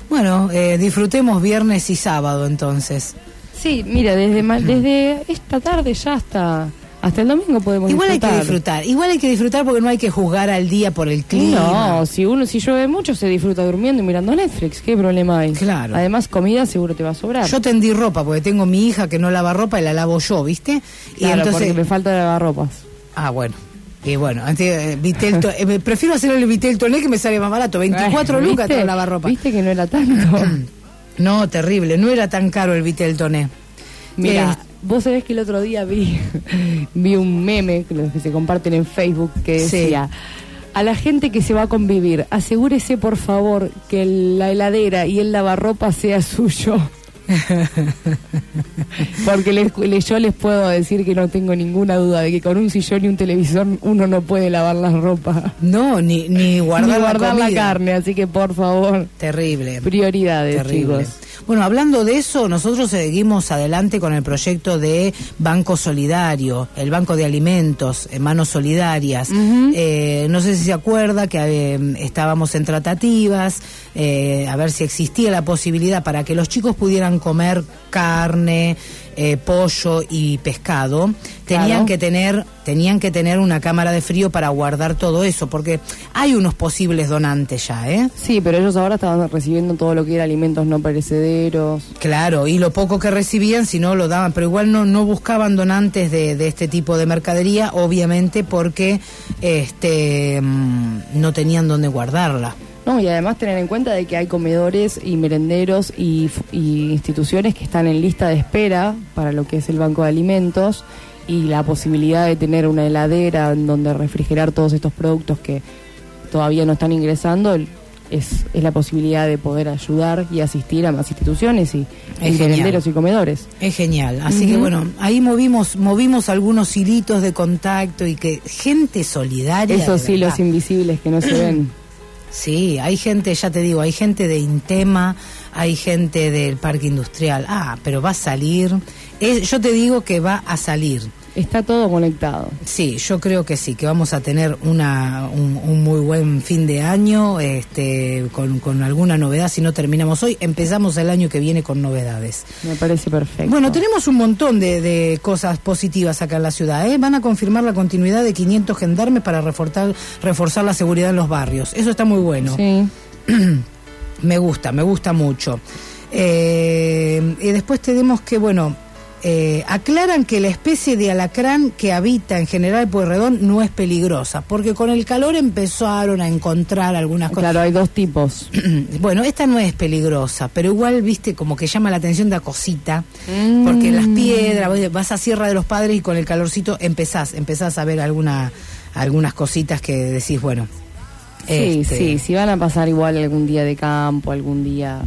Bueno, eh, disfrutemos viernes y sábado entonces. Sí, mira, desde, ma- desde esta tarde ya hasta, hasta el domingo podemos Igual hay disfrutar. que disfrutar, igual hay que disfrutar porque no hay que juzgar al día por el clima. No, si uno si llueve mucho se disfruta durmiendo y mirando Netflix, ¿qué problema hay? Claro. Además comida seguro te va a sobrar. Yo tendí ropa porque tengo mi hija que no lava ropa y la lavo yo, ¿viste? Y Claro, entonces porque me falta lavarropas. Ah, bueno. Y bueno, antes, eh, eh, prefiero hacer el Vitel Toné que me sale más barato. 24 Ay, lucas te lavar ropa. Viste que no era tanto. [CLEARS THROAT] No, terrible. No era tan caro el Vitel Toné. Mira, Eh, vos sabés que el otro día vi, [LAUGHS] vi un meme, que los que se comparten en Facebook, que Sí. decía, a la gente que se va a convivir, asegúrese por favor que la heladera y el lavarropa sea [LAUGHS] suyo. [LAUGHS] Porque les- les- yo les puedo decir que no tengo ninguna duda de que con un sillón y un televisor uno no puede lavar la ropa. No, ni, ni guardar, [LAUGHS] Ni guardar la, carne, así que por favor, Terrible. prioridades, Terrible. chicos. Bueno, hablando de eso, nosotros seguimos adelante con el proyecto de Banco Solidario, el Banco de Alimentos, en Manos Solidarias. Eh, no sé si se acuerda que eh, estábamos en tratativas, eh, a ver si existía la posibilidad para que los chicos pudieran comer carne, eh, pollo y pescado. Tenían Claro. que tener, tenían que tener una cámara de frío para guardar todo eso, porque hay unos posibles donantes ya, ¿eh? Sí, pero ellos ahora estaban recibiendo todo lo que era alimentos no perecederos. Claro, y lo poco que recibían, si no lo daban, pero igual no, no buscaban donantes de, de este tipo de mercadería, obviamente porque este mm, no tenían dónde guardarla. No, y además tener en cuenta de que hay comedores y merenderos y, instituciones que están en lista de espera para lo que es el banco de alimentos y la posibilidad de tener una heladera en donde refrigerar todos estos productos que todavía no están ingresando es, es la posibilidad de poder ayudar y asistir a más instituciones y, merenderos y comedores. Es genial. Así que bueno, ahí movimos, movimos algunos hilitos de contacto y que gente solidaria. Esos de hilos verdad. invisibles que no se ven. Sí, hay gente, ya te digo, hay gente de Intema, hay gente del Parque Industrial. Ah, pero va a salir. Yo te digo que va a salir. Está todo conectado. Sí, yo creo que sí, que vamos a tener una, un, un muy buen fin de año, este, con, con alguna novedad. Si no terminamos hoy, empezamos el año que viene con novedades. Me parece perfecto. Bueno, tenemos un montón de, de cosas positivas acá en la ciudad. ¿eh? Van a confirmar la continuidad de 500 gendarmes para reforzar, reforzar la seguridad en los barrios. Eso está muy bueno. Sí. [CLEARS THROAT] me gusta, me gusta mucho. Eh, y después tenemos que, bueno, eh, aclaran que la especie de alacrán que habita en General Pueyrredón no es peligrosa, porque con el calor empezaron a encontrar algunas cosas. Claro, hay dos tipos. [CLEARS THROAT] bueno, esta no es peligrosa, pero igual, viste, como que llama la atención de la cosita, Mm. porque en las piedras, vas a Sierra de los Padres y con el calorcito empezás, empezás a ver alguna, algunas cositas que decís, bueno. Sí, este, sí, si van a pasar igual algún día de campo, algún día,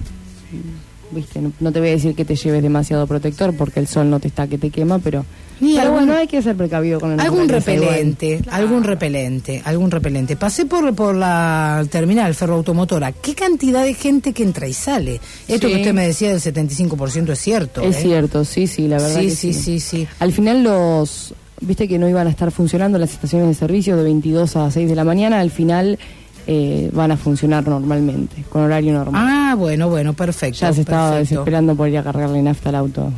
viste, no, no te voy a decir que te lleves demasiado protector porque el sol no te está que te quema, pero, Ni pero algún- bueno, hay que ser precavido con el Algún repelente, algún repelente, algún repelente. Pasé por, por la terminal ferroautomotora. ¿Qué cantidad de gente que entra y sale? Esto Sí. que usted me decía del 75% es cierto. Es ¿eh? cierto, sí, sí, la verdad Sí, que sí, sí. sí, sí. Al final los, viste que no iban a estar funcionando las estaciones de servicio de 22 a 6 de la mañana, al final eh, van a funcionar normalmente, con horario normal. Ah, bueno, bueno, perfecto. ya se estaba perfecto. desesperando por ir a cargarle nafta al auto.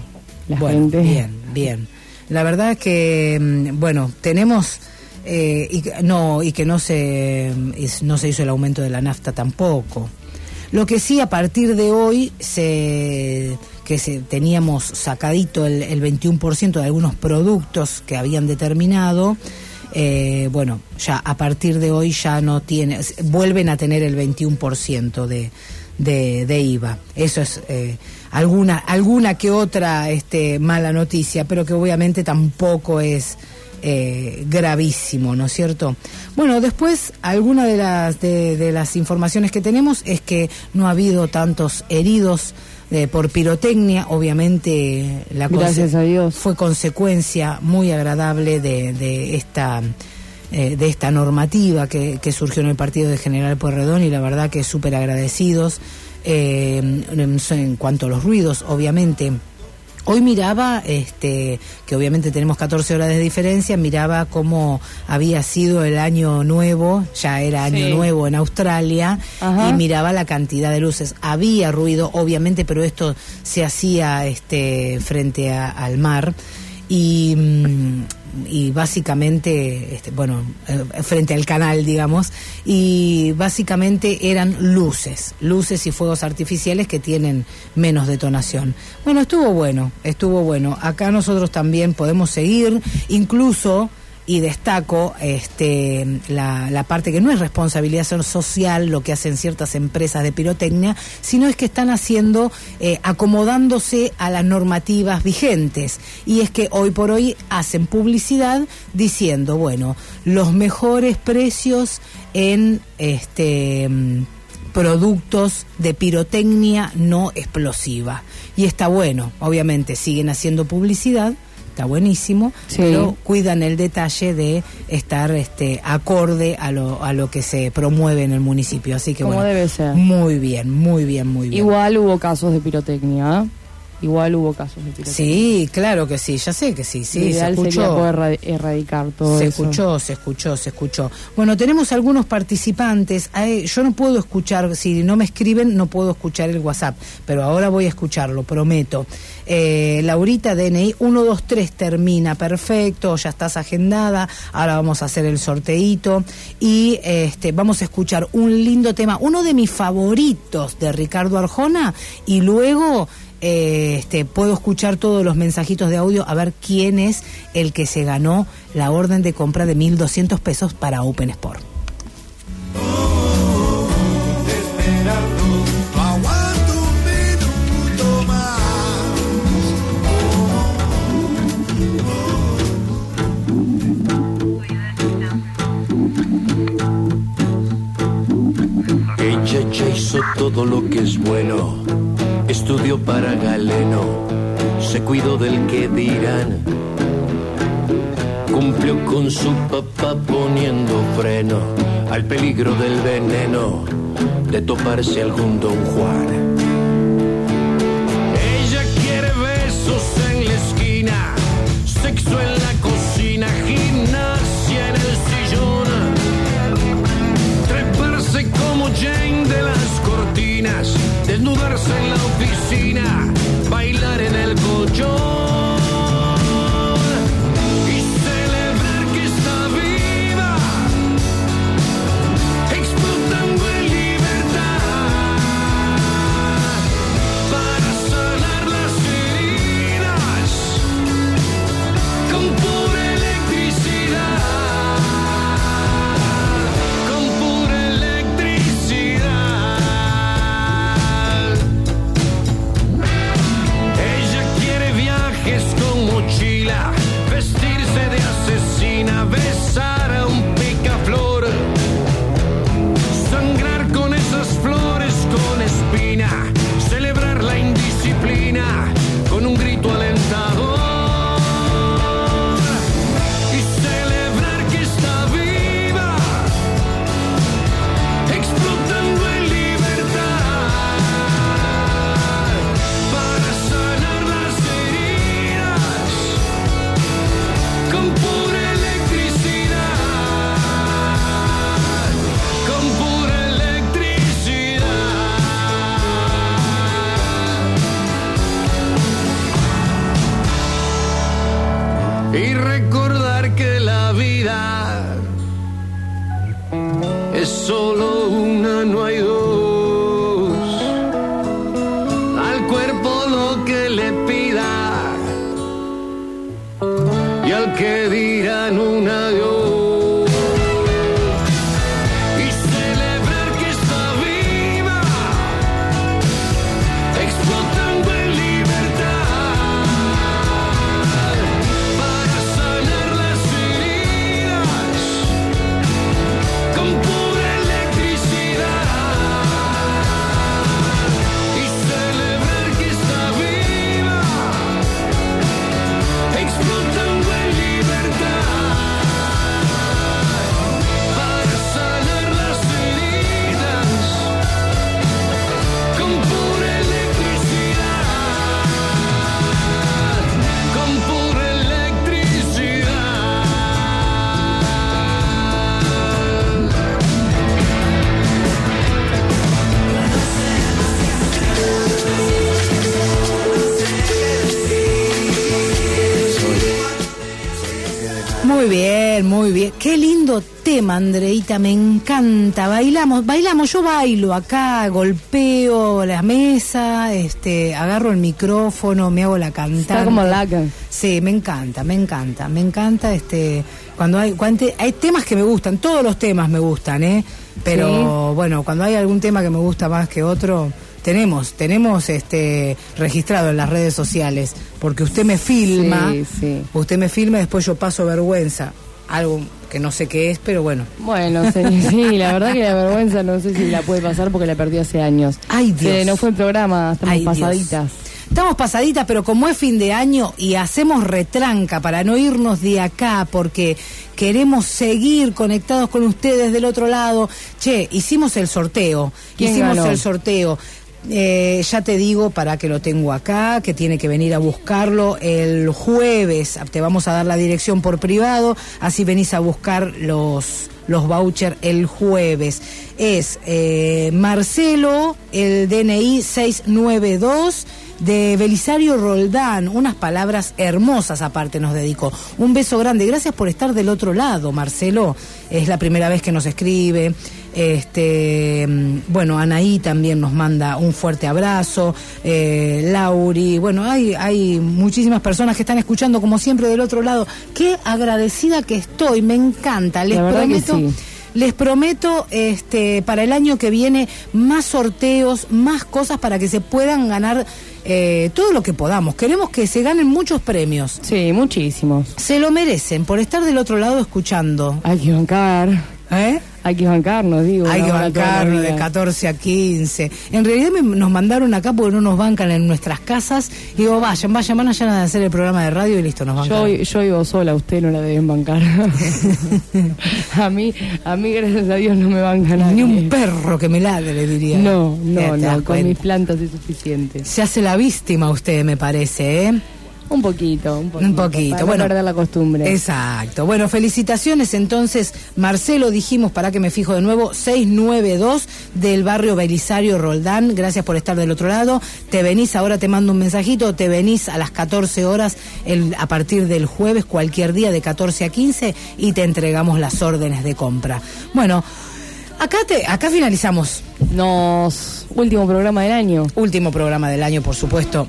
La Bueno, gente. bien, bien. La verdad es que, mm, bueno, tenemos... eh, y, no, y que no se, es- no se hizo el aumento de la nafta tampoco. Lo que sí, a partir de hoy, se, que se, teníamos sacadito el, el 21% de algunos productos que habían determinado, eh, bueno, ya a partir de hoy ya no tiene, vuelven a tener el 21% de, de, de IVA. Eso es eh, alguna, alguna que otra este, mala noticia, pero que obviamente tampoco es eh, gravísimo, ¿no es cierto? Bueno, después, alguna de las, de, de las informaciones que tenemos es que no ha habido tantos heridos eh, por pirotecnia, obviamente la Gracias a Dios. fue consecuencia muy agradable de, de esta eh, de esta normativa que, que surgió en el partido de General Pueyrredón y la verdad que súper agradecidos eh, en, en cuanto a los ruidos, obviamente. Hoy miraba, este, que obviamente tenemos 14 horas de diferencia, miraba cómo había sido el año nuevo, ya era año Sí. nuevo en Australia, Ajá. y miraba la cantidad de luces. Había ruido, obviamente, pero esto se hacía este, frente a- al mar. Y, mm, y básicamente, este, bueno, eh, frente al canal, digamos, y básicamente eran luces, luces y fuegos artificiales que tienen menos detonación. Bueno, estuvo bueno, estuvo bueno. Acá nosotros también podemos seguir, incluso y destaco este, la, parte que no es responsabilidad social lo que hacen ciertas empresas de pirotecnia, sino es que están haciendo, eh, acomodándose a las normativas vigentes. Y es que hoy por hoy hacen publicidad diciendo, bueno, los mejores precios en este productos de pirotecnia no explosiva. Y está bueno, obviamente siguen haciendo publicidad, está buenísimo, Sí. pero cuidan el detalle de estar este acorde a lo, a lo que se promueve en el municipio. Así que Como bueno, debe ser. muy bien, muy bien, muy bien. Igual hubo casos de pirotecnia, ¿eh? Igual hubo casos de. Sí, claro que sí, ya sé que sí, sí, se ideal sería escuchó. poder erra- erradicar todo Se eso. escuchó, se escuchó, se escuchó. Bueno, tenemos algunos participantes. Ay, Yo no puedo escuchar, si no me escriben, no puedo escuchar el WhatsApp, pero ahora voy a escucharlo, prometo. Eh, Laurita, DNI 123 termina, perfecto, ya estás agendada. Ahora vamos a hacer el sorteíto y este, vamos a escuchar un lindo tema, uno de mis favoritos de Ricardo Arjona, y luego eh, este, puedo escuchar todos los mensajitos de audio a ver quién es el que se ganó la orden de compra de 1.200 pesos para Open Sport. Ella ya hizo todo lo que es bueno, estudió para Galeno, se cuidó del que dirán, cumplió con su papá poniendo freno al peligro del veneno de toparse algún don Juan. En la oficina, bailar en el colchón Andreita, me encanta. Bailamos, bailamos, yo bailo acá, golpeo la mesa, este, agarro el micrófono, me hago la cantante. Está como laca. Sí, me encanta, me encanta, me encanta este cuando hay cuando hay temas que me gustan, todos los temas me gustan, ¿eh? Pero bueno, cuando hay algún tema que me gusta más que otro, tenemos, tenemos este registrado en las redes sociales, porque usted me filma, Sí, sí. usted me filma y después yo paso vergüenza, algo que no sé qué es, pero bueno. Bueno, sí, [LAUGHS] sí, la verdad que la vergüenza no sé si la puede pasar porque la perdí hace años. Ay, Dios. No fue el programa, estamos Ay, Dios. pasaditas. Estamos pasaditas, pero como es fin de año y hacemos retranca para no irnos de acá, porque queremos seguir conectados con ustedes del otro lado. Che, hicimos el sorteo. ¿Quién hicimos ganó? el sorteo. Eh, ya te digo para que lo tengo acá, que tiene que venir a buscarlo el jueves. Te vamos a dar la dirección por privado, así venís a buscar los los vouchers el jueves. Es eh, Marcelo, el DNI 692 de Belisario Roldán, unas palabras hermosas aparte nos dedicó. Un beso grande, gracias por estar del otro lado, Marcelo. Es la primera vez que nos escribe. Este, bueno, Anaí también nos manda un fuerte abrazo. eh, Lauri, bueno, hay, hay muchísimas personas que están escuchando como siempre del otro lado. Qué agradecida que estoy, me encanta. Les prometo. Les prometo este, para el año que viene más sorteos, más cosas para que se puedan ganar eh, todo lo que podamos. Queremos que se ganen muchos premios. Sí, muchísimos. Se lo merecen por estar del otro lado escuchando. Hay que bancar. ¿Eh? Hay que bancarnos, digo. Hay que bancarnos de vida. 14 a 15. En realidad me- nos mandaron acá porque no nos bancan en nuestras casas. Y digo, vayan, vayan, van allá a hacer el programa de radio y listo, nos bancan. Yo, yo vivo sola, usted no la deben bancar. [LAUGHS] a mí, a mí gracias a Dios no me banca nadie. Ni un perro que me ladre, le diría. No, no, no, con mis plantas es suficiente. Se hace la víctima usted, me parece, ¿eh? Un poquito, un poquito. Un poquito, para no bueno. perder la costumbre. Exacto. Bueno, felicitaciones entonces. Marcelo, dijimos, para que me fijo de nuevo, 692 del barrio Belisario Roldán. Gracias por estar del otro lado. Te venís, ahora te mando un mensajito, te venís a las 14 horas el, a partir del jueves, cualquier día de 14 a 15 y te entregamos las órdenes de compra. Bueno, acá, te, acá finalizamos. Nos. Último programa del año. Último programa del año, por supuesto.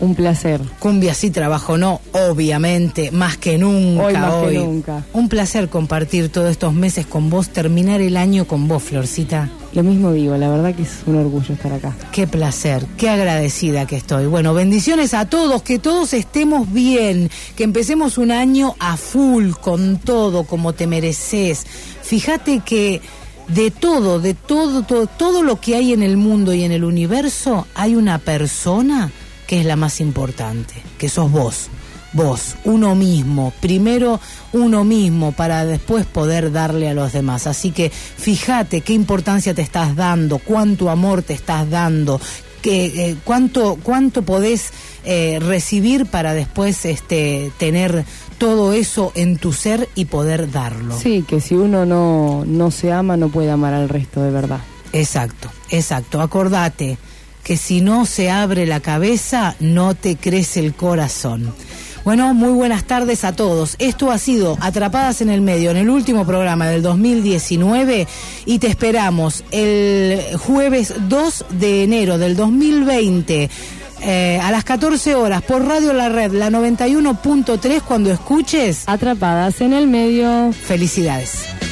Un placer. Cumbia sí, trabajo no, obviamente, más que nunca. Hoy más que nunca. Un placer compartir todos estos meses con vos, terminar el año con vos, Florcita. Lo mismo digo, la verdad que es un orgullo estar acá. Qué placer, qué agradecida que estoy. Bueno, bendiciones a todos, que todos estemos bien, que empecemos un año a full, con todo, como te mereces. Fíjate que de todo, de todo, todo, todo lo que hay en el mundo y en el universo, hay una persona que es la más importante, que sos vos. Vos, uno mismo, primero uno mismo para después poder darle a los demás. Así que fíjate qué importancia te estás dando, cuánto amor te estás dando, que, eh, cuánto, cuánto podés eh, recibir para después este, tener todo eso en tu ser y poder darlo. Sí, que si uno no, no se ama, no puede amar al resto de verdad. Exacto, exacto. Acordate que si no se abre la cabeza, no te crece el corazón. Bueno, muy buenas tardes a todos. Esto ha sido Atrapadas en el Medio en el último programa del 2019 y te esperamos el jueves 2 de enero del 2020 eh, a las 14 horas por Radio La Red, la 91.3 cuando escuches Atrapadas en el Medio. Felicidades.